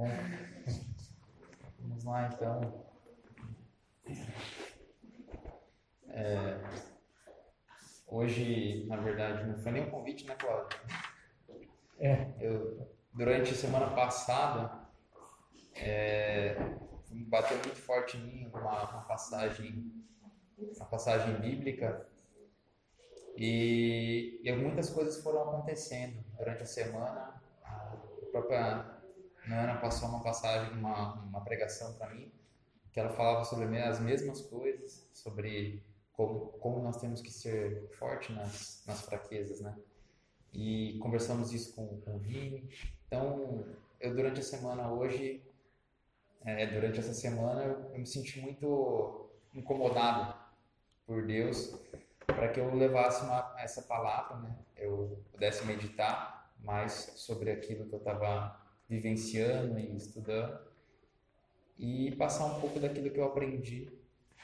Bom, vamos lá então. É, hoje, na verdade, não foi nem um convite, né, Cláudio? É. Eu, durante a semana passada, é, bateu muito forte em mim uma, uma passagem, uma passagem bíblica e, e muitas coisas foram acontecendo durante a semana. A própria Ana passou uma passagem, uma, uma pregação para mim, que ela falava sobre as mesmas coisas, sobre como, como nós temos que ser forte nas, nas fraquezas, né? E conversamos isso com, com o Vini. Então, eu durante a semana hoje, é, durante essa semana, eu, eu me senti muito incomodado por Deus para que eu levasse uma, essa palavra, né? Eu pudesse meditar mais sobre aquilo que eu estava vivenciando e estudando e passar um pouco daquilo que eu aprendi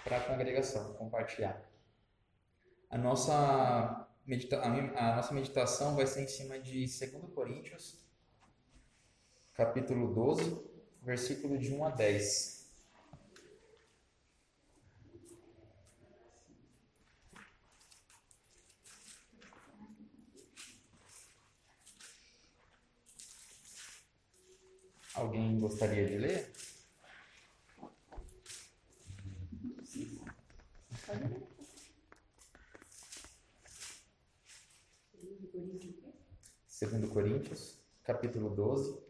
para a congregação, compartilhar. A nossa, medita a nossa meditação vai ser em cima de 2 Coríntios, capítulo 12, versículo de 1 a 10. Alguém gostaria de ler? Segundo Coríntios, capítulo 12,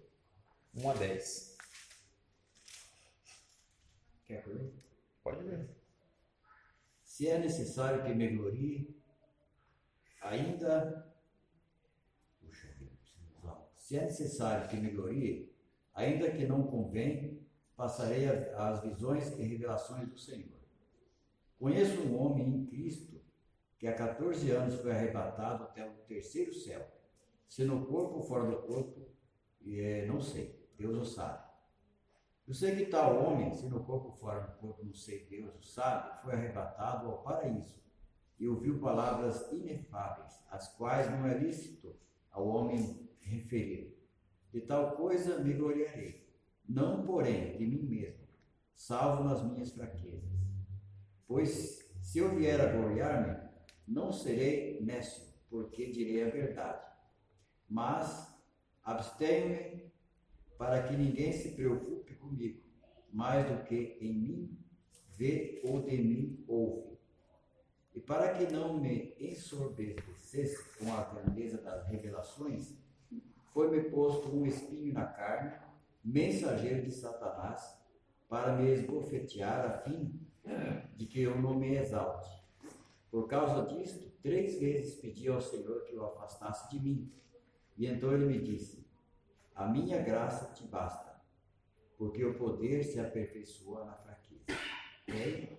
1 a 10. Quer ler? Pode ler. Se é necessário que me glorie, ainda. Puxa Se é necessário que me glorie, ainda que não convém, passarei as visões e revelações do Senhor. Conheço um homem em Cristo que há 14 anos foi arrebatado até o terceiro céu. Se no corpo ou fora do corpo, é, não sei, Deus o sabe. Eu sei que tal homem, se no corpo ou fora do corpo, não sei, Deus o sabe, foi arrebatado ao paraíso e ouviu palavras inefáveis, as quais não é lícito ao homem referir. De tal coisa me gloriarei, não porém de mim mesmo, salvo nas minhas fraquezas. Pois se eu vier a gloriar-me, não serei nécio, porque direi a verdade. Mas abstenho-me para que ninguém se preocupe comigo, mais do que em mim vê ou de mim ouve. E para que não me ensorbecesse com a grandeza das revelações, foi-me posto um espinho na carne, mensageiro de Satanás, para me esbofetear a fim de que eu não me exalte. Por causa disto, três vezes pedi ao Senhor que o afastasse de mim. E então ele me disse: A minha graça te basta, porque o poder se aperfeiçoa na fraqueza. Okay?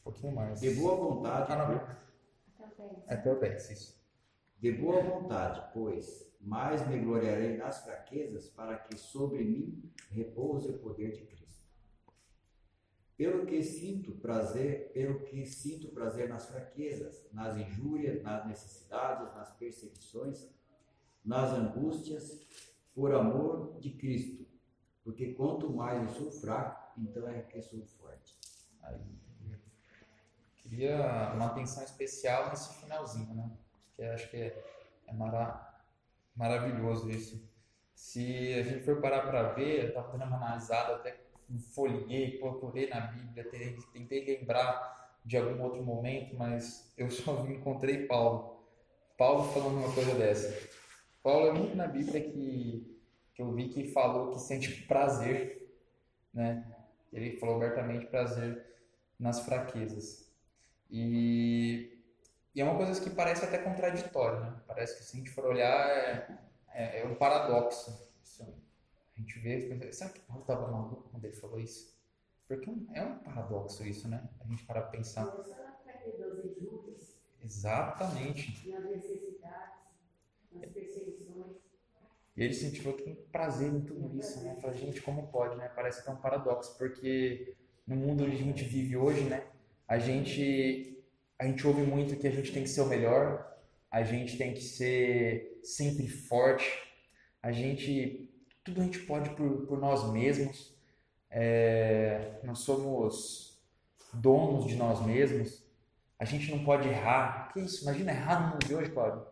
Um pouquinho mais. De boa vontade. Ah, não. Até o 10, isso. De boa vontade, pois, mais me gloriarei nas fraquezas, para que sobre mim repouse o poder de Cristo. Pelo que sinto prazer, pelo que sinto prazer nas fraquezas, nas injúrias, nas necessidades, nas perseguições, nas angústias, por amor de Cristo. Porque quanto mais eu sou fraco, então é que sou forte. Aí, queria uma atenção especial nesse finalzinho, né? Que acho que é, é Maravilhoso isso. Se a gente for parar para ver, eu estava dando uma analisada, até folhei, procurei na Bíblia, tentei lembrar de algum outro momento, mas eu só encontrei Paulo. Paulo falando uma coisa dessa. Paulo é muito na Bíblia que, que eu vi que falou que sente prazer, né? Ele falou abertamente prazer nas fraquezas. E e é uma coisa que parece até contraditória, né? Parece que se a gente for olhar, é, é, é um paradoxo. a gente vê, será que Paulo estava maluco quando ele falou isso? Porque é um paradoxo isso, né? A gente para pensar. Exatamente. Nas necessidades, nas perseguições. E ele sentiu que tem prazer em tudo isso, né? Fala, gente, como pode, né? Parece que é um paradoxo, porque no mundo onde a gente vive hoje, né? A gente a gente ouve muito que a gente tem que ser o melhor, a gente tem que ser sempre forte, a gente tudo a gente pode por, por nós mesmos, é, nós somos donos de nós mesmos, a gente não pode errar. Que isso? Imagina errar no mundo de hoje, Cláudio.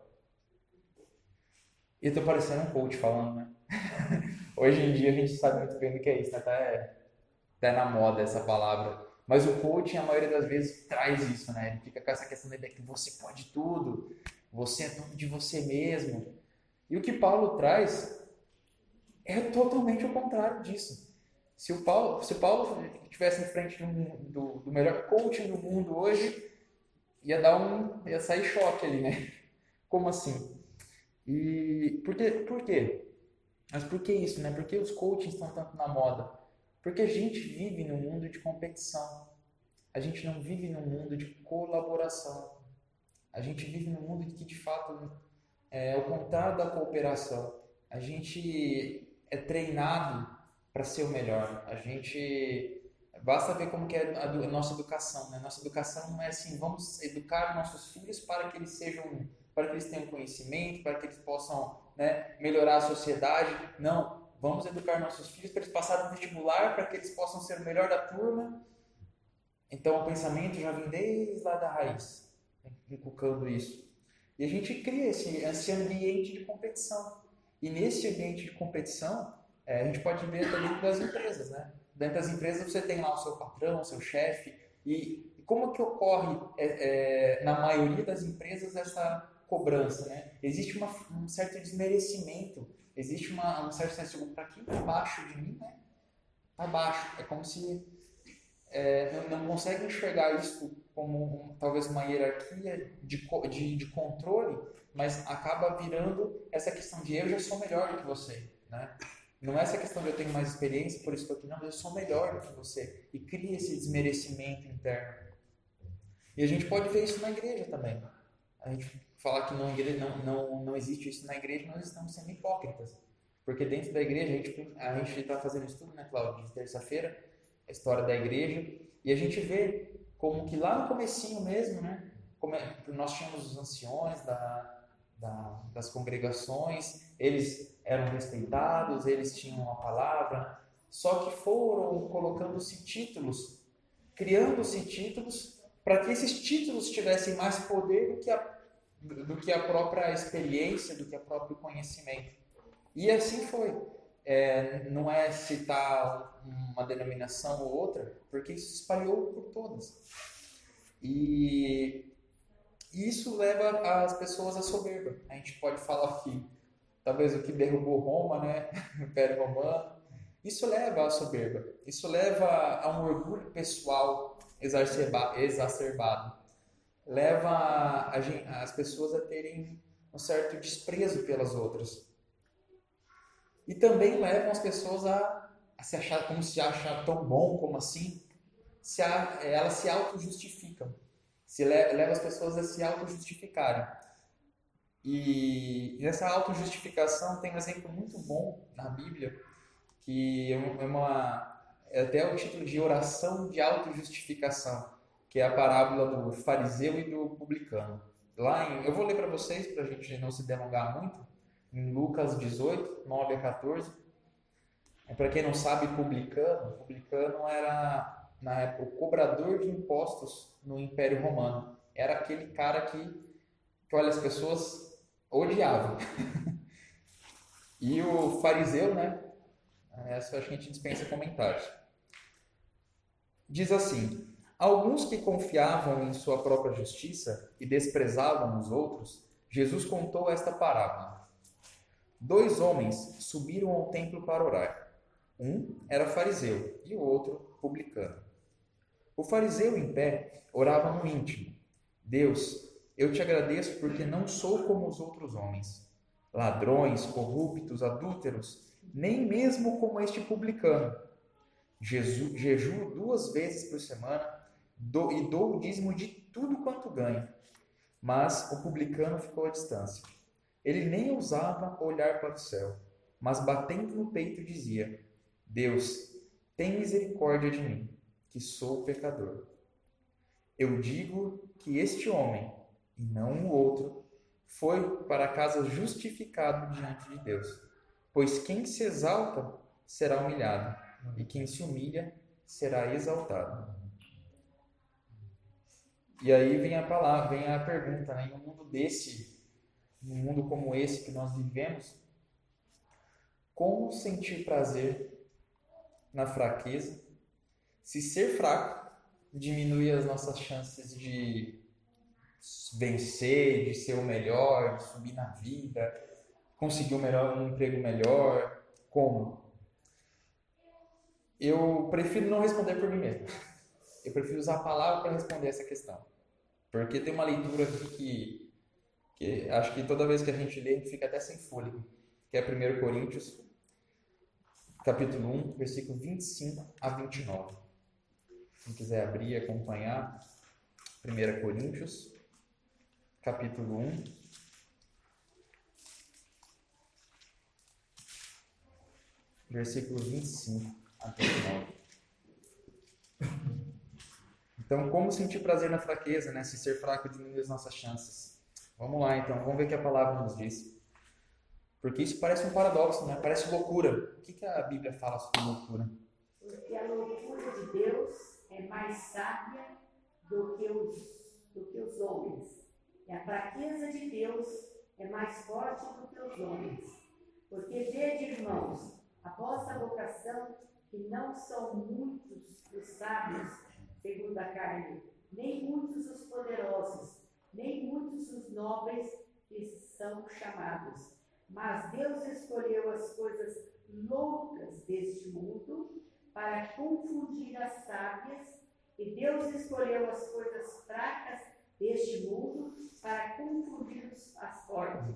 Eu tô parecendo um coach falando, né? hoje em dia a gente sabe muito bem o que é isso, né? Até na moda essa palavra. Mas o coaching, a maioria das vezes, traz isso, né? Ele fica com essa questão da ideia que você pode tudo, você é dono de você mesmo. E o que Paulo traz é totalmente o contrário disso. Se o Paulo, se o Paulo estivesse em frente um, do, do, melhor coaching do mundo hoje, ia dar um, ia sair choque ali, né? Como assim? E por, que, por quê? Mas por que isso, né? Por que os coachings estão tanto na moda? Porque a gente vive num mundo de competição. A gente não vive num mundo de colaboração. A gente vive num mundo que, de fato, é o contrário da cooperação. A gente é treinado para ser o melhor. A gente basta ver como que é a, nossa educação, né? Nossa educação não é assim, vamos educar nossos filhos para que eles sejam, para que eles tenham conhecimento, para que eles possam, né, melhorar a sociedade. Não, Vamos educar nossos filhos para eles passarem no vestibular, para que eles possam ser o melhor da turma. Então o pensamento já vem desde lá da raiz, inculcando isso. E a gente cria esse, esse ambiente de competição. E nesse ambiente de competição, é, a gente pode ver dentro das empresas, né? Dentro das empresas você tem lá o seu patrão, o seu chefe. E, e como que ocorre é, é, na maioria das empresas essa cobrança, né? Existe uma, um certo desmerecimento existe uma, um certo senso para quem está abaixo de mim, né? Está abaixo. É como se é, não, não consegue enxergar isso como um, talvez uma hierarquia de, de, de, controle, mas acaba virando essa questão de eu já sou melhor do que você, né? Não é essa questão de eu tenho mais experiência, por isso estou aqui, não, eu sou melhor do que você. E cria esse desmerecimento interno. E a gente pode ver isso na igreja também. A gente falar que não, não, não, não existe isso na igreja, nós estamos sendo hipócritas. Porque dentro da igreja, a gente está fazendo estudo, né, Cláudio, de terça-feira, a história da igreja, e a gente vê como que lá no comecinho mesmo, né, como é, nós tínhamos os anciões da, da, das congregações, eles eram respeitados, eles tinham a palavra, só que foram colocando-se títulos, criando-se títulos, para que esses títulos tivessem mais poder do que a do que a própria experiência, do que o próprio conhecimento. E assim foi. É, não é citar uma denominação ou outra, porque isso se espalhou por todas. E isso leva as pessoas à soberba. A gente pode falar que talvez o que derrubou Roma, né, o Império Romano, isso leva à soberba. Isso leva a um orgulho pessoal exacerbado leva a, as pessoas a terem um certo desprezo pelas outras. E também levam as pessoas a, a se achar como se achar tão bom como assim, se a, elas se auto-justificam. Se leva as pessoas a se auto-justificarem. E nessa auto-justificação tem um exemplo muito bom na Bíblia, que é, uma, é até o título de oração de auto-justificação que é a parábola do fariseu e do publicano. Lá em, eu vou ler para vocês, para a gente não se delongar muito, em Lucas 18, 9 a 14. É, para quem não sabe, publicano, publicano era na época o cobrador de impostos no Império Romano. Era aquele cara que, que olha, as pessoas odiavam. e o fariseu, né? Essa a gente dispensa comentários. Diz assim: Alguns que confiavam em sua própria justiça e desprezavam os outros, Jesus contou esta parábola. Dois homens subiram ao templo para orar. Um era fariseu e o outro publicano. O fariseu em pé orava no íntimo: Deus, eu te agradeço porque não sou como os outros homens, ladrões, corruptos, adúlteros, nem mesmo como este publicano. Jesus, jejuo duas vezes por semana e dou o dízimo de tudo quanto ganho. Mas o publicano ficou à distância. Ele nem ousava olhar para o céu, mas batendo no peito dizia: Deus, tem misericórdia de mim, que sou pecador. Eu digo que este homem, e não o outro, foi para casa justificado diante de Deus. Pois quem se exalta será humilhado, e quem se humilha será exaltado. E aí vem a palavra, vem a pergunta, né? Em um mundo desse, num mundo como esse que nós vivemos, como sentir prazer na fraqueza? Se ser fraco diminui as nossas chances de vencer, de ser o melhor, de subir na vida, conseguir um, melhor, um emprego melhor, como? Eu prefiro não responder por mim mesmo. Eu prefiro usar a palavra para responder essa questão. Porque tem uma leitura aqui que, que acho que toda vez que a gente lê, a gente fica até sem fôlego, que é 1 Coríntios, capítulo 1, versículo 25 a 29. Quem quiser abrir e acompanhar, 1 Coríntios, capítulo 1, versículo 25 a 29. Então, como sentir prazer na fraqueza, né? Se ser fraco diminui as nossas chances. Vamos lá, então. Vamos ver o que a palavra nos diz. Porque isso parece um paradoxo, né? Parece loucura. O que, que a Bíblia fala sobre loucura? Porque a loucura de Deus é mais sábia do que os, do que os homens. E a fraqueza de Deus é mais forte do que os homens. Porque vede, irmãos, a vossa vocação, que não são muitos os sábios segundo a carne, nem muitos os poderosos, nem muitos os nobres que são chamados. Mas Deus escolheu as coisas loucas deste mundo para confundir as sábias, e Deus escolheu as coisas fracas deste mundo para confundir as fortes.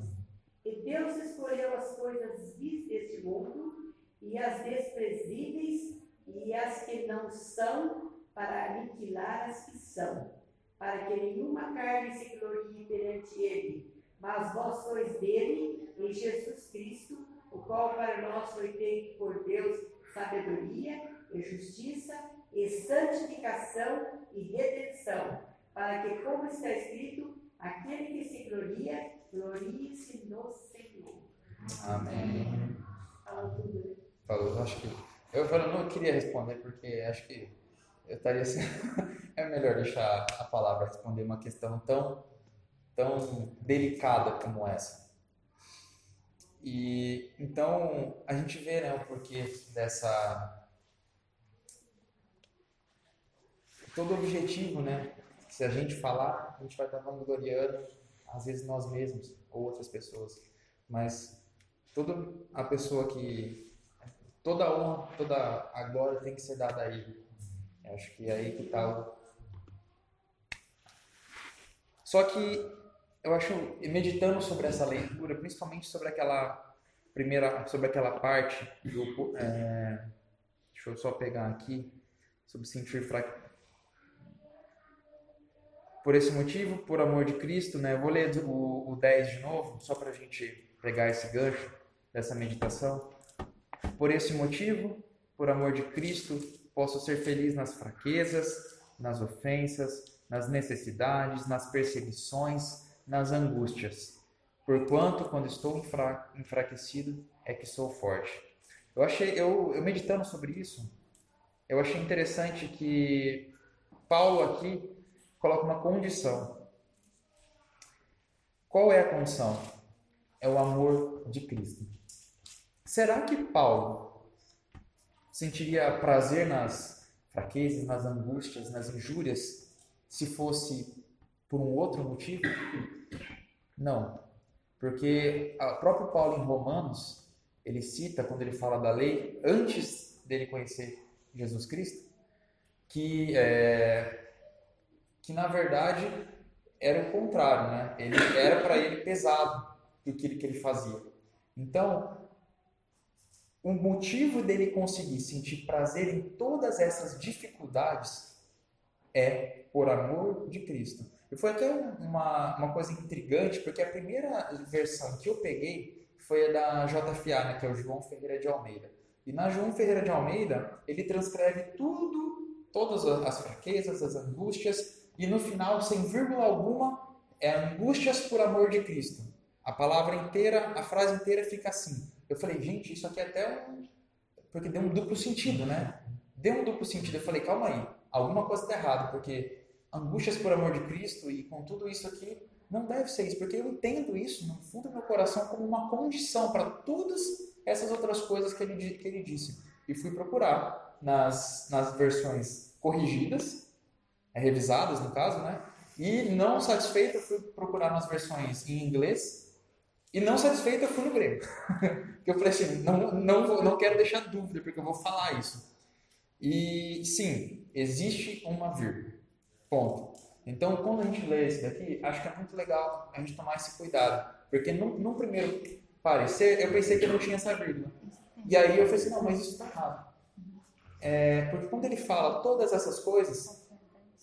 E Deus escolheu as coisas vis deste mundo e as desprezíveis e as que não são para aniquilar as que são, para que nenhuma carne se glorie perante ele. Mas vós sois dele, em Jesus Cristo, o qual para nós foi feito por Deus sabedoria e justiça e santificação e redenção, para que, como está escrito, aquele que se gloria, glorie-se no Senhor. Amém. Falou tudo, né? Falou, acho que. Eu, eu não queria responder porque acho que eu estaria assim, é melhor deixar a palavra responder uma questão tão tão delicada como essa. E então a gente vê né, o porquê dessa todo objetivo, né? Se a gente falar, a gente vai estar vangloriando às vezes nós mesmos ou outras pessoas, mas toda a pessoa que toda honra, toda a glória tem que ser dada a ele. Acho que é aí que o. Só que eu acho, meditando sobre essa leitura, principalmente sobre aquela primeira, sobre aquela parte do. É, deixa eu só pegar aqui, sobre sentir fraco. Por esse motivo, por amor de Cristo, né? Eu vou ler o, o 10 de novo, só para a gente pegar esse gancho dessa meditação. Por esse motivo, por amor de Cristo, Posso ser feliz nas fraquezas, nas ofensas, nas necessidades, nas perseguições, nas angústias. Porquanto, quando estou enfra enfraquecido, é que sou forte. Eu achei, eu, eu meditando sobre isso, eu achei interessante que Paulo aqui coloca uma condição. Qual é a condição? É o amor de Cristo. Será que Paulo sentiria prazer nas fraquezas, nas angústias, nas injúrias, se fosse por um outro motivo? Não, porque o próprio Paulo em Romanos, ele cita, quando ele fala da lei, antes dele conhecer Jesus Cristo, que, é, que na verdade era o contrário, né? Ele era para ele pesado do que ele, que ele fazia. Então, o motivo dele conseguir sentir prazer em todas essas dificuldades é por amor de Cristo. E foi até uma, uma coisa intrigante, porque a primeira versão que eu peguei foi a da JFA, né, que é o João Ferreira de Almeida. E na João Ferreira de Almeida, ele transcreve tudo, todas as fraquezas, as angústias, e no final, sem vírgula alguma, é angústias por amor de Cristo. A palavra inteira, a frase inteira fica assim: Eu falei, gente, isso aqui é até um. Porque deu um duplo sentido, né? Deu um duplo sentido. Eu falei, calma aí, alguma coisa está errada, porque angústias por amor de Cristo e com tudo isso aqui, não deve ser isso, porque eu entendo isso no fundo do meu coração como uma condição para todas essas outras coisas que ele, que ele disse. E fui procurar nas, nas versões corrigidas, revisadas no caso, né? E não satisfeito, fui procurar nas versões em inglês. E não satisfeito, eu fui no porque eu falei assim, não, não, vou, não quero deixar dúvida, porque eu vou falar isso. E sim, existe uma vírgula. Ponto. Então, quando a gente lê esse daqui, acho que é muito legal a gente tomar esse cuidado. Porque no, no primeiro parecer, eu pensei que não tinha essa vírgula. E aí eu falei assim, não, mas isso está errado. É, porque quando ele fala todas essas coisas,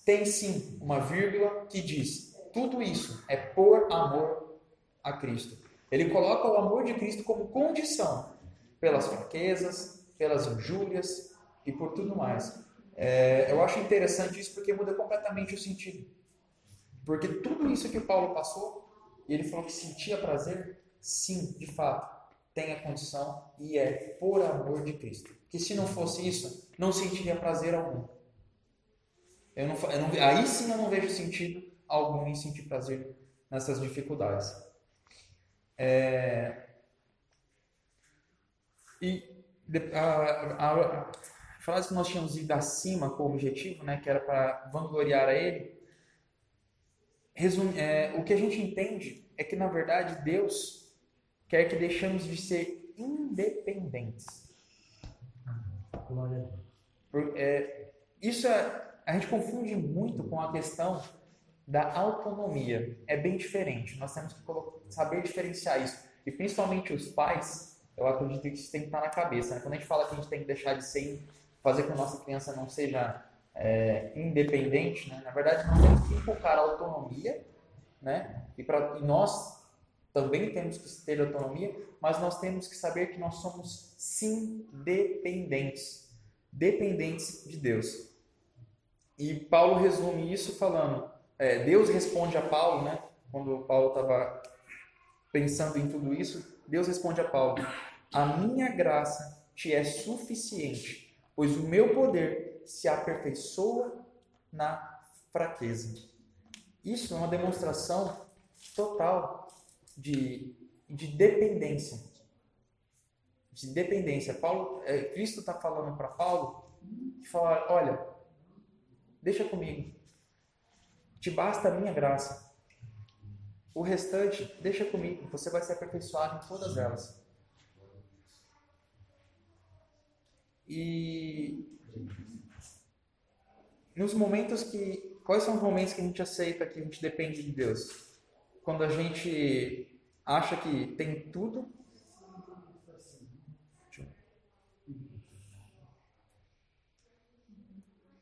tem sim uma vírgula que diz: tudo isso é por amor a Cristo. Ele coloca o amor de Cristo como condição pelas fraquezas, pelas injúrias e por tudo mais. É, eu acho interessante isso porque muda completamente o sentido. Porque tudo isso que Paulo passou, ele falou que sentia prazer, sim, de fato, tem a condição e é por amor de Cristo. Que se não fosse isso, não sentiria prazer algum. Eu não, eu não, aí sim eu não vejo sentido algum em sentir prazer nessas dificuldades. É, e a, a, a, frase que nós tínhamos ido acima com o objetivo, né, que era para vangloriar a Ele, resume, é, o que a gente entende é que, na verdade, Deus quer que deixemos de ser independentes. Por, é, isso é, a gente confunde muito com a questão da autonomia. É bem diferente. Nós temos que saber diferenciar isso. E principalmente os pais, eu acredito que isso tem que estar na cabeça. Né? Quando a gente fala que a gente tem que deixar de ser fazer com que a nossa criança não seja é, independente, né? na verdade nós temos que inculcar autonomia, né? e, pra, e nós também temos que ter autonomia, mas nós temos que saber que nós somos sim dependentes, dependentes de Deus. E Paulo resume isso falando, é, Deus responde a Paulo, né? Quando Paulo estava pensando em tudo isso, Deus responde a Paulo: A minha graça te é suficiente pois o meu poder se aperfeiçoa na fraqueza. Isso é uma demonstração total de, de dependência. De dependência. Paulo, é, Cristo está falando para Paulo fala: olha, deixa comigo. Te basta a minha graça. O restante, deixa comigo. Você vai se aperfeiçoar em todas elas. E nos momentos que. Quais são os momentos que a gente aceita que a gente depende de Deus? Quando a gente acha que tem tudo.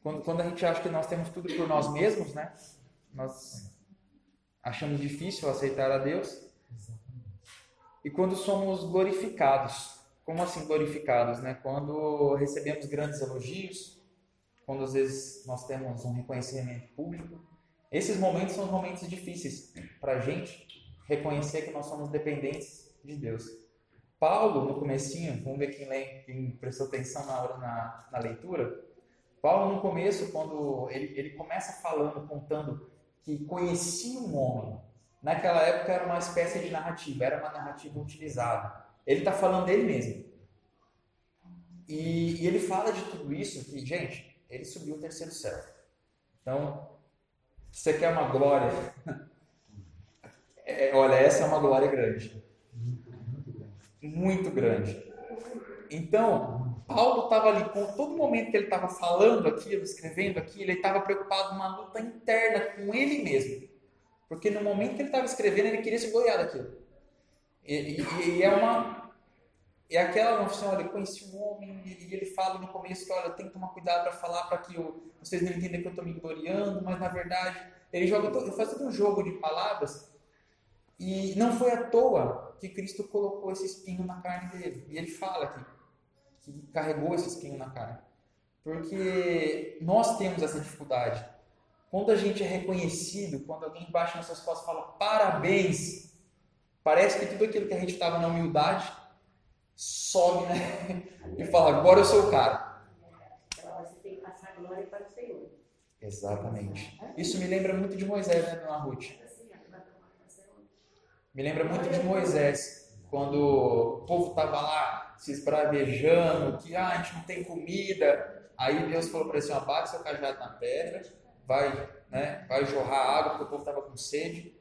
Quando, quando a gente acha que nós temos tudo por nós mesmos, né? Nós achamos difícil aceitar a Deus. E quando somos glorificados como assim glorificados, né? Quando recebemos grandes elogios, quando às vezes nós temos um reconhecimento público, esses momentos são os momentos difíceis para a gente reconhecer que nós somos dependentes de Deus. Paulo, no comecinho, vamos ver quem, lê, quem prestou atenção na hora na, na leitura, Paulo no começo, quando ele, ele começa falando, contando que conhecia um homem, naquela época era uma espécie de narrativa, era uma narrativa utilizada ele está falando dele mesmo. E, e, ele fala de tudo isso que, gente, ele subiu o terceiro céu. Então, você quer uma glória? É, olha, essa é uma glória grande. Muito grande. Então, Paulo estava ali, com todo momento que ele estava falando aquilo, escrevendo aquilo, ele estava preocupado numa luta interna com ele mesmo. Porque no momento que ele estava escrevendo, ele queria se gloriar daquilo. E, e, e, é uma. É aquela confissão, olha, eu conheci um homem e ele fala no começo que, olha, tenho que tomar cuidado para falar para que eu, vocês não entendam que eu estou me gloriando, mas na verdade ele joga todo, ele faz todo um jogo de palavras e não foi à toa que Cristo colocou esse espinho na carne dele. E ele fala que, que carregou esse espinho na carne. Porque nós temos essa dificuldade. Quando a gente é reconhecido, quando alguém baixa nas suas costas e fala parabéns, Parece que tudo aquilo que a gente estava na humildade sobe, né? E fala, agora eu sou o cara. Então você tem que passar a glória para o Senhor. Exatamente. Isso me lembra muito de Moisés, né, dona Ruth? Me lembra muito de Moisés, quando o povo estava lá se esbravejando, que ah, a gente não tem comida. Aí Deus falou para ele assim: bate seu cajado na pedra, vai, né, vai jorrar água, porque o povo estava com sede.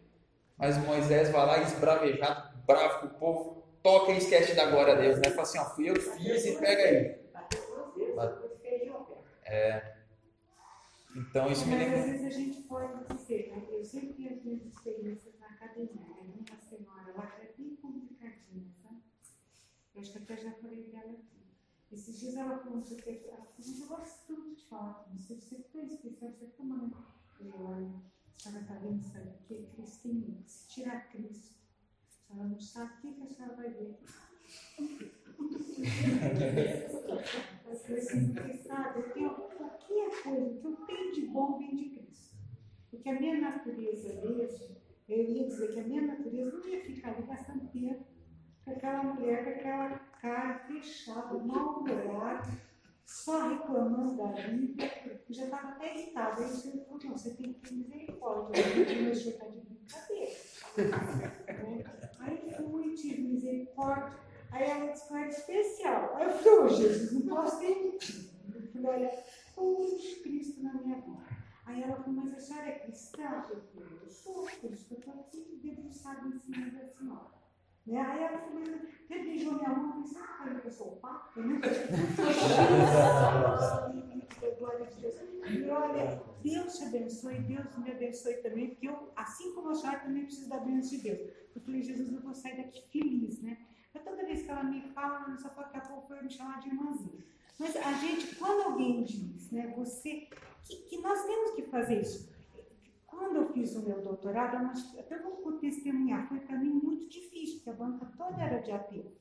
Mas Moisés vai lá esbravejado, bravo com o povo, toca e esquece da glória a Deus, né? Fala assim: ó, fui eu que fiz e pega aí. É. Então isso me lembra. Mas às vezes a gente pode dizer, né? eu sempre tenho as minhas experiências na academia. Né? Uma senhora, ela é bem complicadinha, sabe? Eu já falei dela aqui. Esses dias ela falou, que ela falou, mas eu gosto tanto de falar com você, você é especial, você é tão maneiro. Eu falei, olha, a senhora está vendo, sabe o que? Cristo em mim. Se tirar Cristo, a senhora não sabe o que, que a senhora vai ver. Você sabe, eu tenho qualquer coisa que eu tenho de bom vem de Cristo. Porque a minha natureza mesmo, eu ia dizer que a minha natureza não ia ficar ali gastando tempo aquela mulher com aquela cara fechada, mal-humorada, só reclamando da vida, já estava até irritada. Aí você falou, não, você tem que ter misericórdia, o meu está de brincadeira. Aí fui, tive misericórdia. Aí ela disse que era especial. Aí eu falei, Jesus, não posso ter mentido. Eu falei, olha, pus Cristo na minha vida. Aí ela falou, mas a senhora é cristã? Eu falei, eu sou, por eu estou aqui debruçada em cima da senhora. Né? Aí ela falou, ele beijou minha mão e disse, ah, eu sou o Papa, né? Glória a Deus. E olha, Deus te abençoe, Deus me abençoe também, porque eu, assim como a senhora, também preciso da bênção de Deus. Eu falei, Jesus, eu vou sair daqui feliz, né? Mas toda vez que ela me fala, ela só daqui a pouco vai me chamar de irmãzinha. Mas a gente, quando alguém diz, né, você, que, que nós temos que fazer isso. Quando eu fiz o meu doutorado, até vou testemunhar, foi para mim muito difícil, porque a banca toda era de ateu.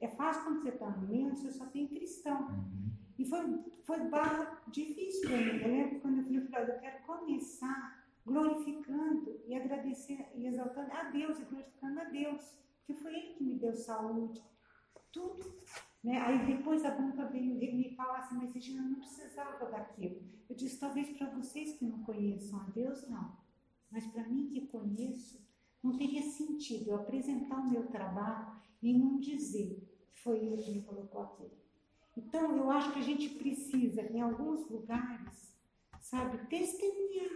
É fácil quando você está no meio, você só tem cristão. Uhum. E foi, foi barra difícil para mim. Eu lembro quando eu falei, eu quero começar glorificando e agradecendo e exaltando a Deus e glorificando a Deus, porque foi Ele que me deu saúde, tudo. Né? Aí depois a banca veio me falar assim, mas Regina, não precisava daquilo. Eu disse, talvez para vocês que não conheçam a Deus, não. Mas para mim que conheço, não teria sentido eu apresentar o meu trabalho e não dizer foi Ele que me colocou aqui. Então, eu acho que a gente precisa, em alguns lugares, sabe, testemunhar,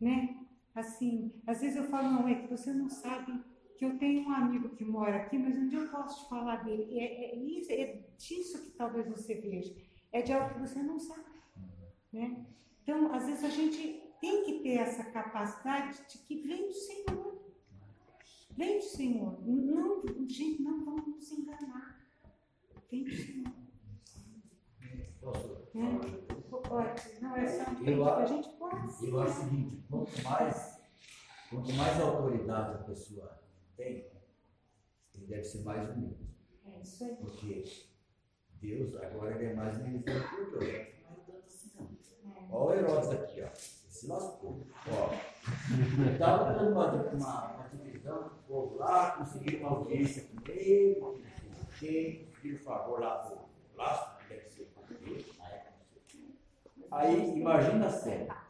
né? Assim, às vezes eu falo, não, é que você não sabe que eu tenho um amigo que mora aqui, mas um dia eu posso te falar dele. É, é, isso, é disso que talvez você veja. É de algo que você não sabe. Né? Então, às vezes a gente tem que ter essa capacidade de que vem do Senhor. Vem do Senhor. Não, gente, não vamos nos enganar. Vem do Senhor. Posso é? Pode. Não, é só um a gente pode. Eu acho o seguinte, quanto mais, quanto mais autoridade a pessoa tem, ele deve ser mais humilde. É isso aí. Porque Deus agora ele é mais. Não é tanto assim não. É. Olha o Herodes aqui, ó. Se lascou. Ó. Estava dando uma, uma, uma divisão o povo lá, conseguiram uma audiência com ele, quem, conseguiram favor lá pro Lácio, que deve ser ele, na época. Aí, imagina a cena.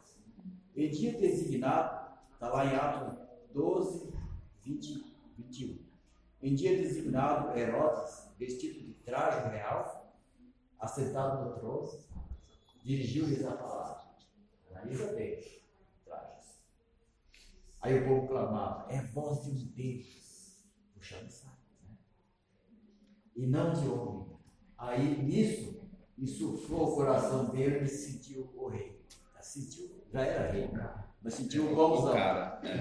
Em dia designado, está lá em Atos 12, 20, 21. Em dia designado, Herodes, vestido de traje real, assentado no trono, dirigiu-lhes a palavra. Analisa bem, trajes. Aí o povo clamava: É voz de um Deus, puxando saco, né? E não de homem. Aí nisso, insuflou o coração dele e sentiu o rei. Sentiu, já era rei, mas sentiu o gomzão.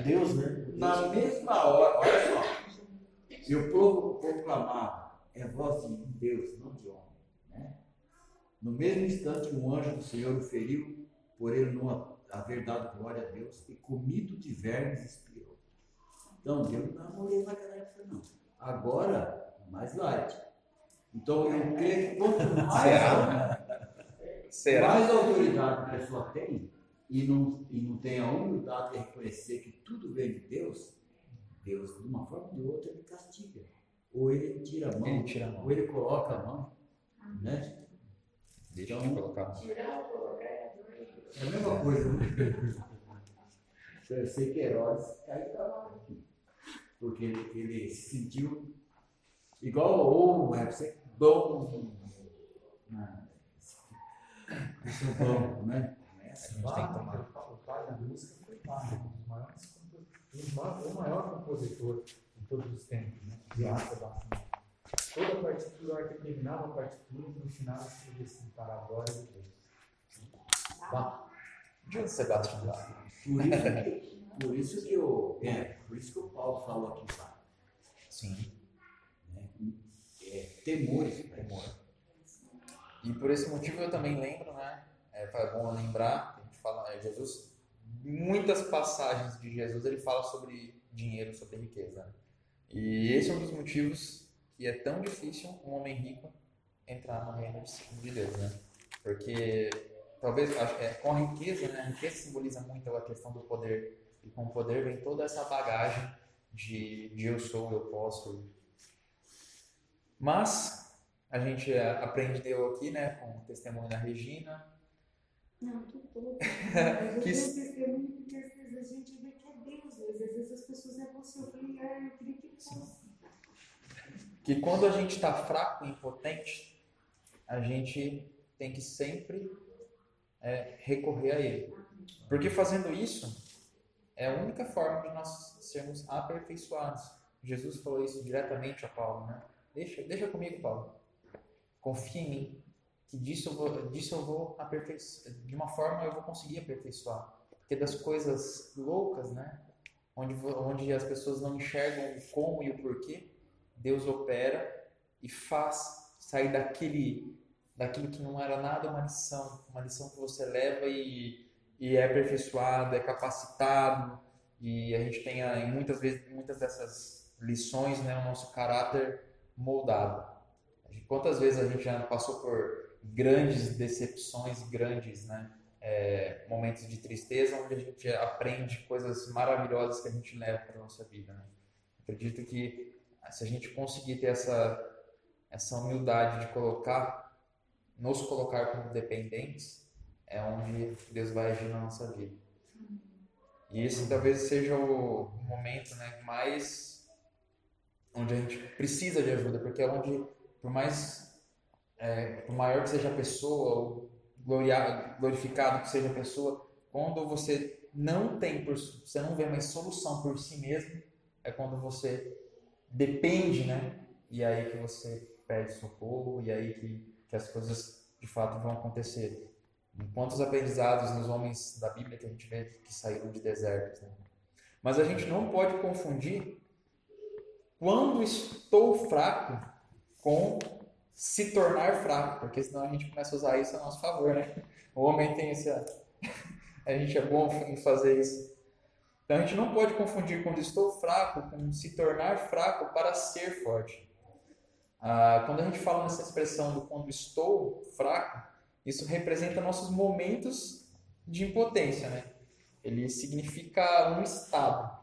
Deus, né? Na mesma hora, olha só. E o povo proclamava, é voz de Deus, não de homem. Né? No mesmo instante, um anjo do Senhor o feriu, por ele não haver dado glória a Deus, e comido de vermes expirou. Então, Deus não morreu naquela época, não. Agora, mais light. Então, eu creio que quanto mais, mais autoridade a pessoa tem, e não, e não tem a humildade de reconhecer que tudo vem de Deus, Deus, de uma forma ou de outra, ele castiga. ou ele tira a mão, Ele tira a mão. ou ele coloca a mão, né? Deixa Então, eu colocar a mão. Tirar ou colocar é doido. É a mesma coisa, né? Eu sei que Herodes caiu para lá aqui. Porque ele, ele se sentiu igual ao ouro, é você bom. Ah, Isso é bom, né? A gente tem que tomar. O pai da música foi Bach, um dos maiores o maior- compositor de todos os tempos, né? De arte bastante. Toda a partitura, a hora que terminava a partitura, no final escrevia assim, para a glória de Deus. Bach. Johann Sebastian Bach. Por isso que, por isso que o, é, por isso que o Paulo falou aqui embaixo, Sim. né? É, temores, Temor. E por esse motivo eu também lembro, né? É é bom lembrar, a gente fala, é, Jesus, muitas passagens de Jesus ele fala sobre dinheiro, sobre riqueza. E esse é um dos motivos que é tão difícil um homem rico entrar no reino de- de Deus, né? Porque talvez é, com a riqueza, né? A riqueza simboliza muito a questão do poder e com o poder vem toda essa bagagem de, de eu sou, eu posso. Mas a gente aprendeu aqui, né, com o testemunho da Regina, Não, tô todo. Mas eu Que- tenho testemunho porque às vezes a gente vê que é Deus, às vezes as pessoas é você. Eu falei, ah, eu queria que fosse. que quando a gente está fraco e impotente, a gente tem que sempre é, recorrer a Ele. Porque fazendo isso, é a única forma de nós sermos aperfeiçoados. Jesus falou isso diretamente a Paulo, né? Deixa, deixa comigo, Paulo. Confia em mim, que disso eu vou, disso eu vou aperfeiçoar. De uma forma eu vou conseguir aperfeiçoar. Porque das coisas loucas, né? Onde, onde as pessoas não enxergam o como e o porquê, Deus opera e faz sair daquele, daquilo que não era nada uma lição, uma lição que você leva e, e é aperfeiçoado, é capacitado e a gente tem ah, muitas vezes muitas dessas lições, né, o nosso caráter moldado. Quantas vezes a gente já passou por grandes decepções, grandes, né, é, momentos de tristeza, onde a gente aprende coisas maravilhosas que a gente leva para nossa vida. Né? Acredito que se a gente conseguir ter essa essa humildade de colocar, nos colocar como dependentes, é onde Deus vai agir na nossa vida. E esse talvez seja o momento né, mais onde a gente precisa de ajuda, porque é onde, por mais é, por maior que seja a pessoa, ou gloria- glorificado que seja a pessoa, quando você não tem, por, você não vê mais solução por si mesmo, é quando você depende, né? E aí que você pede socorro, e aí que, que as coisas de fato vão acontecer. Quantos aprendizados nos homens da Bíblia que a gente vê que saíram de desertos, né? Mas a gente não pode confundir quando estou fraco com se tornar fraco, porque senão a gente começa a usar isso a nosso favor, né? O homem tem esse. A gente é bom em fazer isso. Então a gente não pode confundir quando estou fraco com se tornar fraco para ser forte. Ah, quando a gente fala nessa expressão do quando estou fraco, isso representa nossos momentos de impotência, né? Ele significa um estado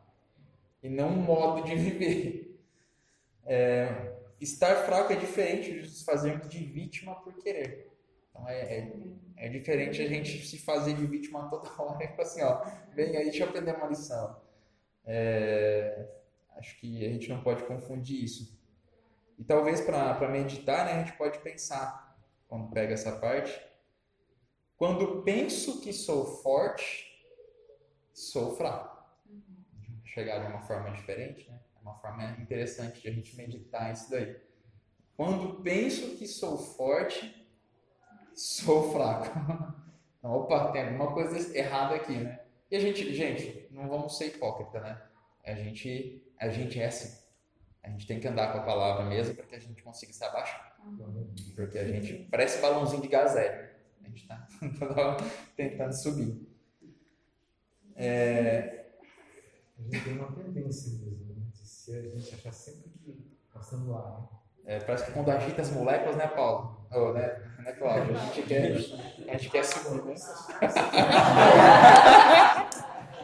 e não um modo de viver. É, estar fraco é diferente de nos fazermos de vítima por querer. Então é, é, é diferente a gente se fazer de vítima toda hora e falar assim, ó, vem aí, deixa eu aprender uma lição. É, acho que a gente não pode confundir isso. E talvez para meditar, né, a gente pode pensar, quando pega essa parte, quando penso que sou forte, sou fraco. Chegar de uma forma diferente, né? Uma forma interessante de a gente meditar isso daí. Quando penso que sou forte, sou fraco. Então, opa, tem alguma coisa errada aqui, né? E a gente, gente, não vamos ser hipócrita, né? A gente, a gente é assim. A gente tem que andar com a palavra mesmo para que a gente consiga se abaixar. Porque a gente parece balãozinho de gazelle. A gente está tentando subir. É, A gente tem uma tendência mesmo, né? Se a gente achar sempre que nós estamos lá, né? é, parece que quando agita as moléculas, né, Paulo? Oh, né, né, Cláudio? A gente quer, a gente quer subir, né?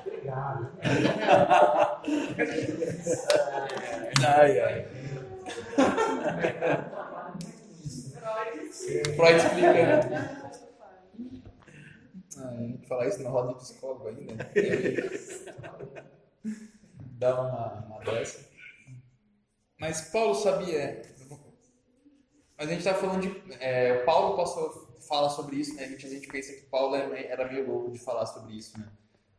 Obrigado. Ai, ai. Freud explicando. Ah, eu falar isso na roda de psicólogo ainda. né? Dá uma, uma dessa. Mas Paulo sabia. Mas a gente está falando de. É, Paulo passou, fala sobre isso, né? A gente, a gente pensa que Paulo era meio, era meio louco de falar sobre isso, né?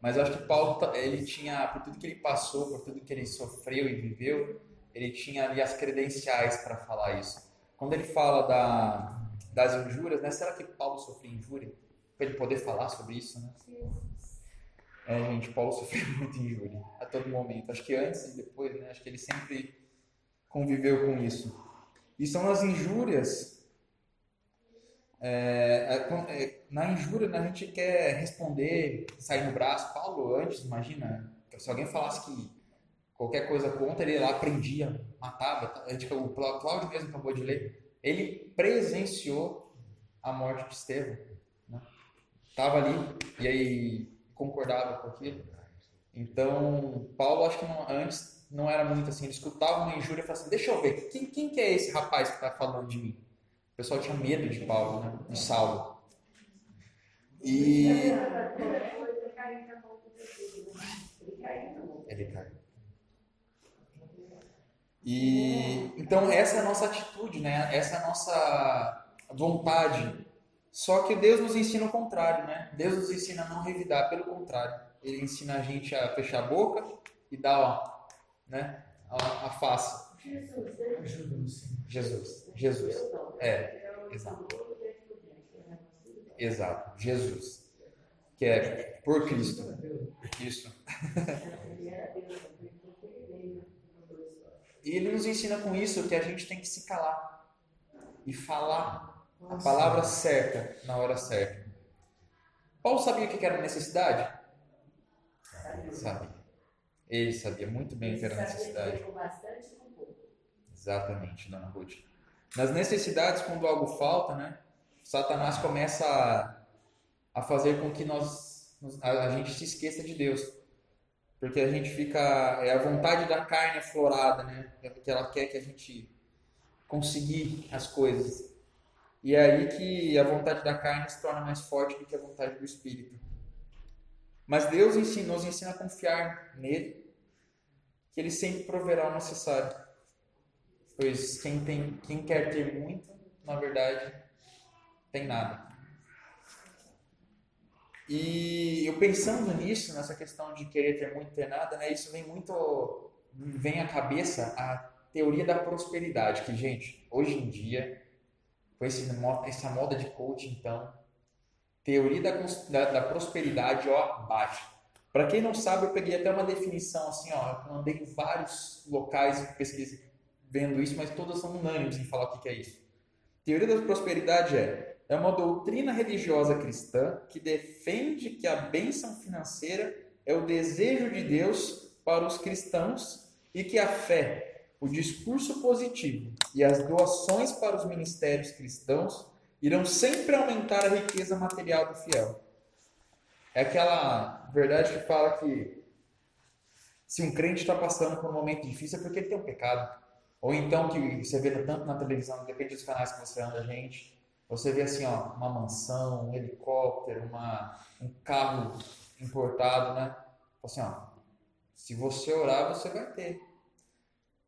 Mas eu acho que Paulo, tá- ele tinha, por tudo que ele passou, por tudo que ele sofreu e viveu, ele tinha ali as credenciais para falar isso. Quando ele fala da, das injúrias, né? Será que Paulo sofreu injúria? Para ele poder falar sobre isso, né? É, gente, Paulo sofreu muito injúria a todo momento. Acho que antes e depois, né? Acho que ele sempre conviveu com isso. E são as injúrias. é, é, é, na injúria, né, a gente quer responder, sair no braço. Paulo, antes, imagina, se alguém falasse que qualquer coisa contra, ele lá prendia, matava. A gente, o Cláudio mesmo acabou de ler. Ele presenciou a morte de Estevão. Né? Tava ali e aí concordava com aquilo. Então, Paulo, acho que não- antes não era muito assim. Ele escutava uma injúria e falava assim: Deixa eu ver, quem, quem que é esse rapaz que está falando de mim? O pessoal tinha medo de Paulo, né? de Saulo. E. Ele caiu. E então essa é a nossa atitude, né? Essa é a nossa vontade. Só que Deus nos ensina o contrário, né? Deus nos ensina a não revidar, pelo contrário. Ele ensina a gente a fechar a boca e dar, ó, né? A, a face. Ajuda-nos, Senhor. Jesus. Jesus. É, exato. Exato. Jesus. Que é por Cristo. Isso. E ele nos ensina com isso que a gente tem que se calar e falar a palavra certa na hora certa. Paulo sabia o que era necessidade? Sabia. Ele sabia muito bem o que era necessidade. Com bastante com pouco. Exatamente, dona Ruth. Nas necessidades, quando algo falta, né? Satanás começa a, a fazer com que nós, a, a gente se esqueça de Deus. Porque a gente fica. É a vontade da carne aflorada, né? É que ela quer que a gente conseguir as coisas. E é aí que a vontade da carne se torna mais forte do que a vontade do espírito. Mas Deus ensina, nos ensina a confiar nele, que ele sempre proverá o necessário. Pois quem, tem, quem quer ter muito, na verdade, tem nada. E eu pensando nisso, nessa questão de querer ter muito ter nada, né, isso vem muito. vem à cabeça a teoria da prosperidade, que, gente, hoje em dia, com esse, essa moda de coaching, então, teoria da, da, da prosperidade, ó, bate. Para quem não sabe, eu peguei até uma definição assim, ó, eu andei em vários locais pesquisa vendo isso, mas todas são unânimes em falar o que é isso. Teoria da prosperidade é é uma doutrina religiosa cristã que defende que a bênção financeira é o desejo de Deus para os cristãos e que a fé, o discurso positivo e as doações para os ministérios cristãos irão sempre aumentar a riqueza material do fiel. É aquela verdade que fala que se um crente está passando por um momento difícil é porque ele tem um pecado. Ou então que você vê tanto na televisão, depende dos canais que você anda, gente, você vê assim, ó, uma mansão, um helicóptero, uma, um carro importado, né? Assim, ó, se você orar, você vai ter.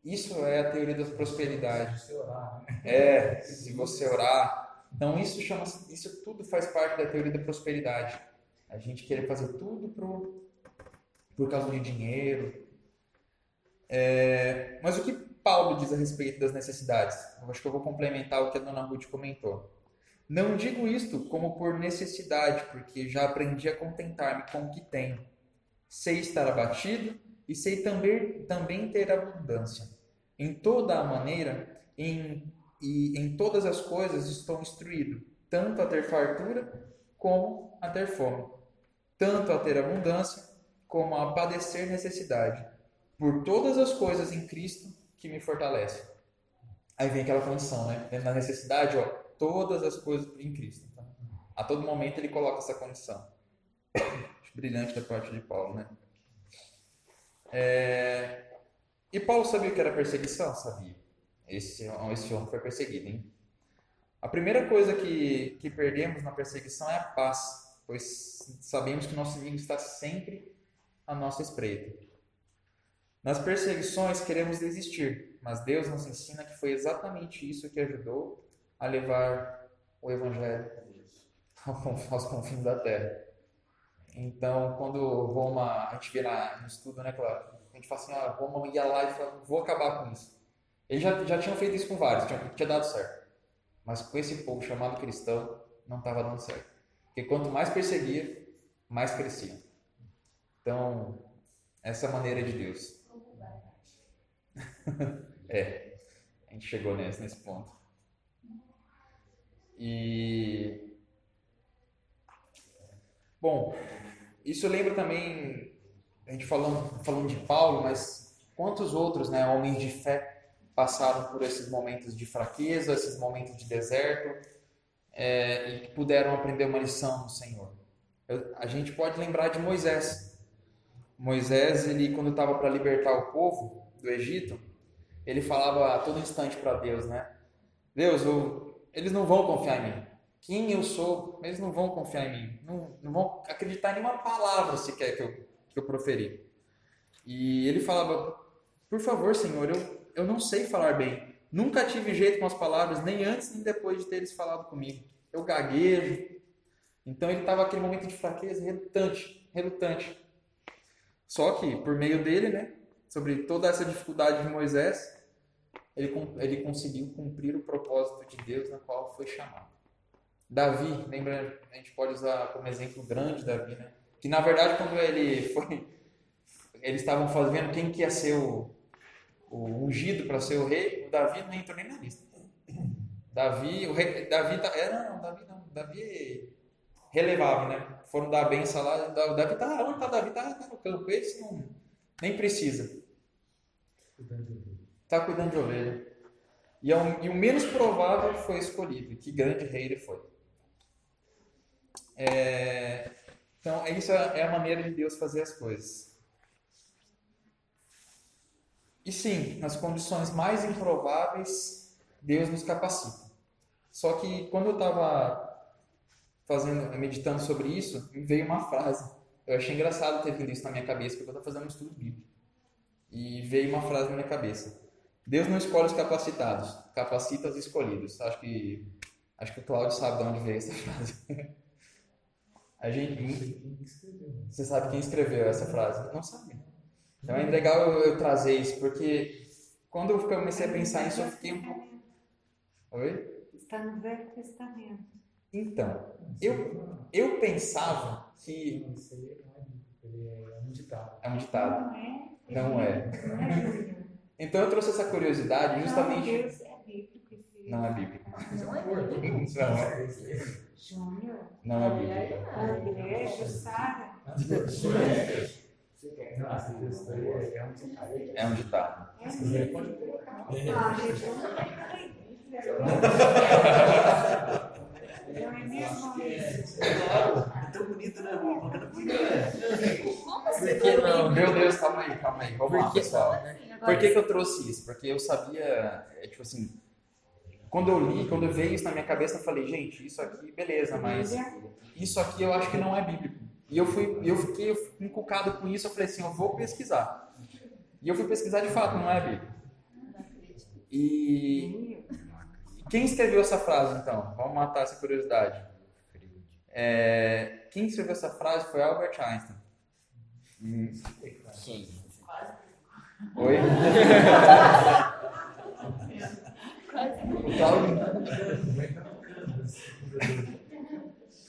Isso é a teoria da prosperidade. Se orar, né? É, se você orar. Então isso chama, isso tudo faz parte da teoria da prosperidade. A gente querer fazer tudo pro, por causa de dinheiro. É, mas o que Paulo diz a respeito das necessidades? Eu acho que eu vou complementar o que a dona Ruth comentou. Não digo isto como por necessidade, porque já aprendi a contentar-me com o que tenho. Sei estar abatido e sei também, também ter abundância. Em toda a maneira, em, e em todas as coisas estou instruído, tanto a ter fartura como a ter fome, tanto a ter abundância como a padecer necessidade, por todas as coisas em Cristo que me fortalece. Aí vem aquela condição, né? Na necessidade, ó, todas as coisas em Cristo. Então, a todo momento ele coloca essa condição. Brilhante da parte de Paulo, né? É, E Paulo sabia o que era perseguição? Sabia. Esse, esse homem foi perseguido, hein? A primeira coisa que, que perdemos na perseguição é a paz, pois sabemos que nosso inimigo está sempre à nossa espreita. Nas perseguições queremos desistir, mas Deus nos ensina que foi exatamente isso que ajudou a levar o Evangelho aos confins da terra. Então, quando Roma, a gente vê no estudo, né, claro, a gente fala assim, ah, Roma ia lá e falava, vou acabar com isso. Eles já, já tinham feito isso com vários, tinha, tinha dado certo. Mas com esse povo chamado cristão, não estava dando certo. Porque quanto mais perseguia, mais crescia. Então, essa é a maneira de Deus. é, a gente chegou nesse, nesse ponto. E. Bom, isso lembra também, a gente falando, falando de Paulo, mas quantos outros né, homens de fé passaram por esses momentos de fraqueza, esses momentos de deserto, é, e puderam aprender uma lição do Senhor. Eu, a gente pode lembrar de Moisés. Moisés, ele quando estava para libertar o povo do Egito, ele falava a todo instante para Deus, né? Deus, eu, eles não vão confiar em mim. Quem eu sou, eles não vão confiar em mim. Não, não vão acreditar em nenhuma palavra sequer que eu, que eu proferi. E ele falava, por favor, Senhor, eu, eu não sei falar bem. Nunca tive jeito com as palavras, nem antes nem depois de teres falado comigo. Eu gaguejo. Então ele estava aquele momento de fraqueza, relutante, relutante. Só que, por meio dele, né, sobre toda essa dificuldade de Moisés, ele, ele conseguiu cumprir o propósito de Deus na qual foi chamado. Davi, lembra, a gente pode usar como exemplo grande Davi, né? Que na verdade quando ele foi, eles estavam fazendo quem que ia ser o, o ungido para ser o rei, o Davi não entrou nem na lista. Davi, o rei, Davi tá, é, não, Davi não, Davi relevável, né? Foram dar a benção lá, o Davi tá, onde tá Davi? Tá, tá no campo, esse não, nem precisa. Tá cuidando de ovelha. E, é um, e o menos provável foi escolhido, que grande rei ele foi. É, então, isso é a maneira de Deus fazer as coisas. E sim, nas condições mais improváveis, Deus nos capacita. Só que quando eu estava fazendo, meditando sobre isso, me veio uma frase. Eu achei engraçado ter vindo isso na minha cabeça, porque eu estava fazendo um estudo bíblico. E veio uma frase na minha cabeça. Deus não escolhe os capacitados, capacita os escolhidos. Acho que acho que o Cláudio sabe de onde veio essa frase. A gente, você sabe quem escreveu essa frase? Não sabe. Então é legal eu, eu, trazer isso, porque quando eu comecei a pensar nisso, eu fiquei um pouco. Oi? Está no Velho Testamento. Então, eu, eu pensava que. É um ditado. É um ditado. Não é? Não é. Então eu trouxe essa curiosidade justamente. Não, Deus é bíblico. Não é bíblico. Não é Não é. Júnior. Não é bíblico. André, Jussara. É um ditado. É um ditado. É mesmo. Ah, gente, eu não Não é mesmo isso? É tão bonito, né? Como assim? Por que não? Meu Deus, calma aí, calma aí. Vamos lá, Por que pessoal. Agora Por que, que eu trouxe isso? Porque eu sabia, é, tipo assim, quando eu li, quando eu veio isso na minha cabeça, eu falei, gente, isso aqui, beleza, mas isso aqui eu acho que não é bíblico. E eu fui, eu fiquei encucado com isso, eu falei assim, eu vou pesquisar. E eu fui pesquisar de fato, não é bíblico. E quem escreveu essa frase, então? Vamos matar essa curiosidade. É, quem escreveu essa frase foi Albert Einstein. Hum, Oi? O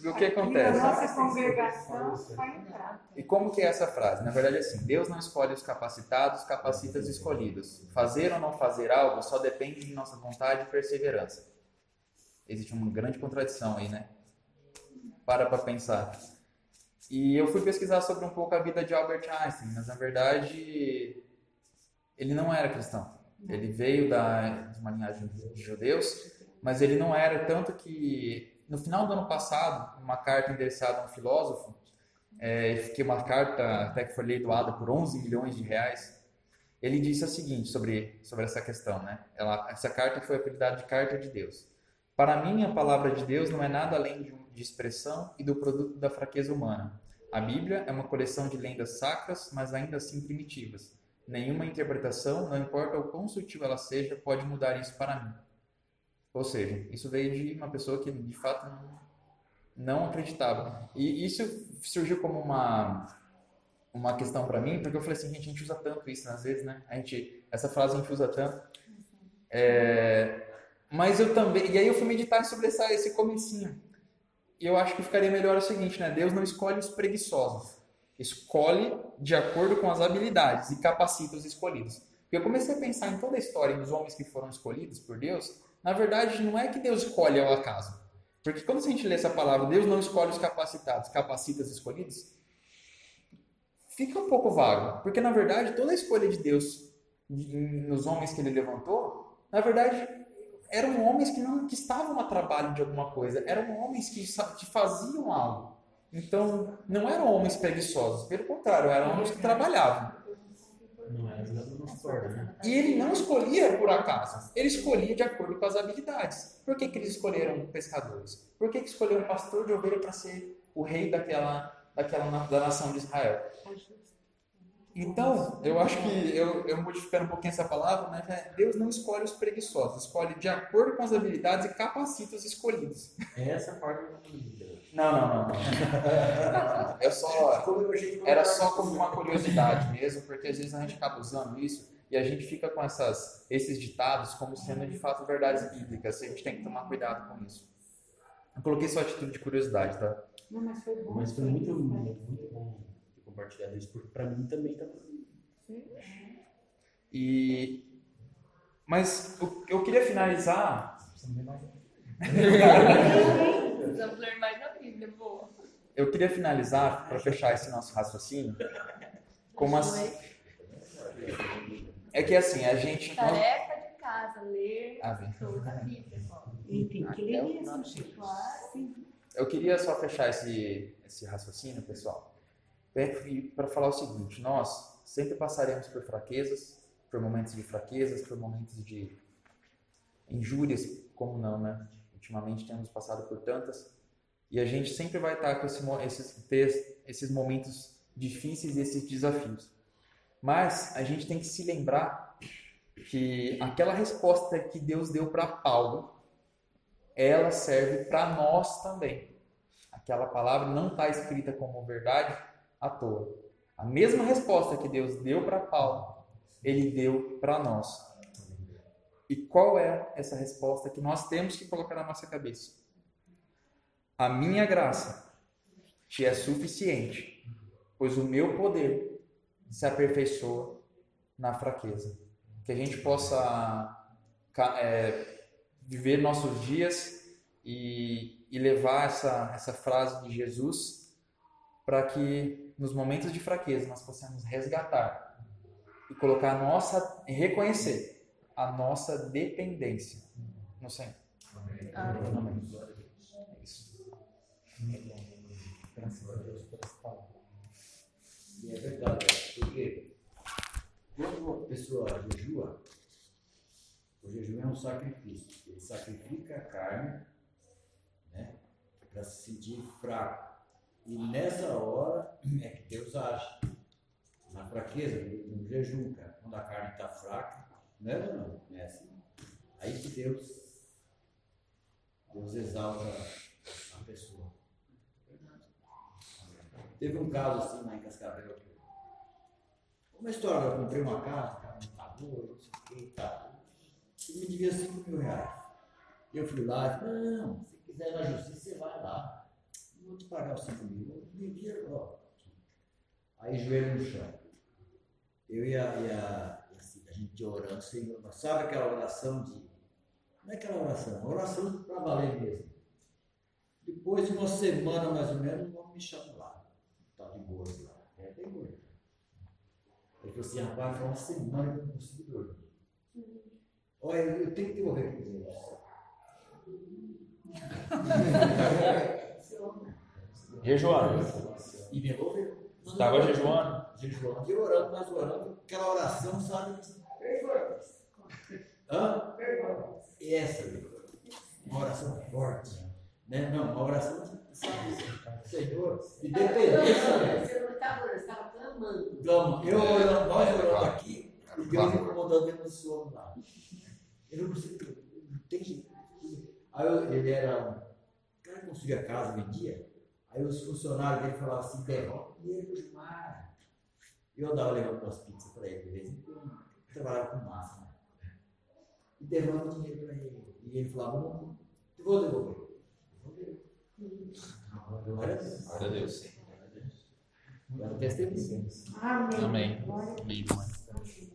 Porque o que acontece? A nossa congregação vai entrar. E como que é essa frase? Na verdade é assim, Deus não escolhe os capacitados, capacita os escolhidos. Fazer ou não fazer algo só depende de nossa vontade e perseverança. Existe uma grande contradição aí, né? Para para pensar. E eu fui pesquisar sobre um pouco a vida de Albert Einstein, mas na verdade ele não era cristão. Ele veio da, de uma linhagem de judeus, mas ele não era tanto que no final do ano passado, uma carta endereçada a um filósofo, é, que uma carta até que foi leiloada por 11 milhões de reais, ele disse o seguinte sobre, sobre essa questão, né? Ela, essa carta foi apelidada de Carta de Deus. Para mim, a palavra de Deus não é nada além de, de expressão e do produto da fraqueza humana. A Bíblia é uma coleção de lendas sacras, mas ainda assim primitivas. Nenhuma interpretação, não importa o quão sutil ela seja, pode mudar isso para mim. Ou seja, isso veio de uma pessoa que de fato não, acreditava. E isso surgiu como uma uma questão para mim, porque eu falei assim, gente, a gente usa tanto isso às vezes, né? A gente, essa frase a gente usa tanto. É, mas eu também, e aí eu fui meditar sobre essa, esse comecinho. E eu acho que ficaria melhor o seguinte, né? Deus não escolhe os preguiçosos. Escolhe de acordo com as habilidades e capacita os escolhidos. Eu comecei a pensar em toda a história dos homens que foram escolhidos por Deus. Na verdade, não é que Deus escolhe ao acaso. Porque quando a gente lê essa palavra, Deus não escolhe os capacitados, capacita os escolhidos, fica um pouco vago, porque na verdade toda a escolha de Deus nos homens que ele levantou, na verdade eram homens que não que estavam a trabalho de alguma coisa, eram homens que, que faziam algo. Então, não eram homens preguiçosos, pelo contrário, eram homens que trabalhavam. Não era né? E ele não escolhia por acaso, ele escolhia de acordo com as habilidades. Por que, que eles escolheram pescadores? Por que, que escolheram pastor de ovelha para ser o rei daquela, daquela da nação de Israel? Então, eu acho que, eu, eu modificando um pouquinho essa palavra, né, Deus não escolhe os preguiçosos, escolhe de acordo com as habilidades e capacita os escolhidos. É essa parte do Não, não, não. não. Eu só, era só como uma curiosidade mesmo, porque às vezes a gente acaba usando isso e a gente fica com essas, esses ditados como sendo de fato verdades bíblicas. A gente tem que tomar cuidado com isso. Eu coloquei só a título de curiosidade, tá? Não, mas foi bom. Mas foi muito, muito, muito bom compartilhado isso, porque pra mim também tá. E mas eu, eu queria finalizar Precisamos ler mais na Bíblia, boa. eu queria finalizar para fechar esse nosso raciocínio com umas é que assim a gente Tarefa de casa, ler Ah, toda a Bíblia. Tem que ler mesmo, gente. Claro. Eu queria só fechar esse, esse raciocínio, pessoal, para falar o seguinte: nós sempre passaremos por fraquezas, por momentos de fraquezas, por momentos de injúrias, como não, né? Ultimamente temos passado por tantas, e a gente sempre vai estar com esse esses, esses momentos difíceis esses desafios. Mas a gente tem que se lembrar que aquela resposta que Deus deu para Paulo ela serve para nós também. Aquela palavra não está escrita como verdade à toa. A mesma resposta que Deus deu para Paulo, ele deu para nós. E qual é essa resposta que nós temos que colocar na nossa cabeça? A minha graça te é suficiente, pois o meu poder se aperfeiçoa na fraqueza. Que a gente possa é, viver nossos dias e, e levar essa, essa frase de Jesus para que nos momentos de fraqueza nós possamos resgatar e colocar a nossa, reconhecer a nossa dependência no Senhor. Amém. Amém. É isso. Graças a Deus por essa palavra. E é verdade, porque quando uma pessoa jejua, o jejum é um sacrifício. Ele sacrifica a carne né, para se sentir fraco. E nessa hora é que Deus age. Na fraqueza, no jejum, cara. Quando a carne está fraca, não é não? Não é assim? Aí que Deus, Deus exalta a pessoa. Teve um caso assim lá em Cascavel. Uma história, eu comprei uma casa, cara, tá boa, não sei o que tal. E me devia 5 mil reais. Eu fui lá e falei, não, se quiser na justiça, você vai lá. Não vou te pagar os 5 mil, eu Aí joelho no chão. Eu e a, e a, assim, a gente orando, Senhor, sabe aquela oração de. Não é aquela oração, uma oração para valer mesmo. Depois de uma semana mais ou menos, o homem me chama lá. Tá de gordo lá. É, tem gordo. Ele falou assim, rapaz, foi uma semana que eu não consegui dormir. Olha, eu, tenho que devolver para Deus. Jejuando. E devolveu. Estava jejuando? Jejuando e orando, mas orando, aquela oração, sabe? Hã? E essa, uma oração forte. Né? Não, uma oração, sabe? Senhor, de dependência, velho. Você não estava orando, você estava clamando. Clama, eu orando, nós orando aqui, e Deus incomodando dentro do sono lá. Eu não sei, não tem jeito. Aí eu- ele era um cara que construía casa, vendia. Aí os funcionários dele falavam assim, derrota dinheiro Gilmar. E eu andava levando umas pizzas para ele de vez em quando. Eu trabalhava com massa, né? E derrota dinheiro para ele. E ele falava, não, eu vou devolver. Glória a Deus. Glória a Deus. Glória a Deus. Amém. Amém. Glória a Deus. Amém.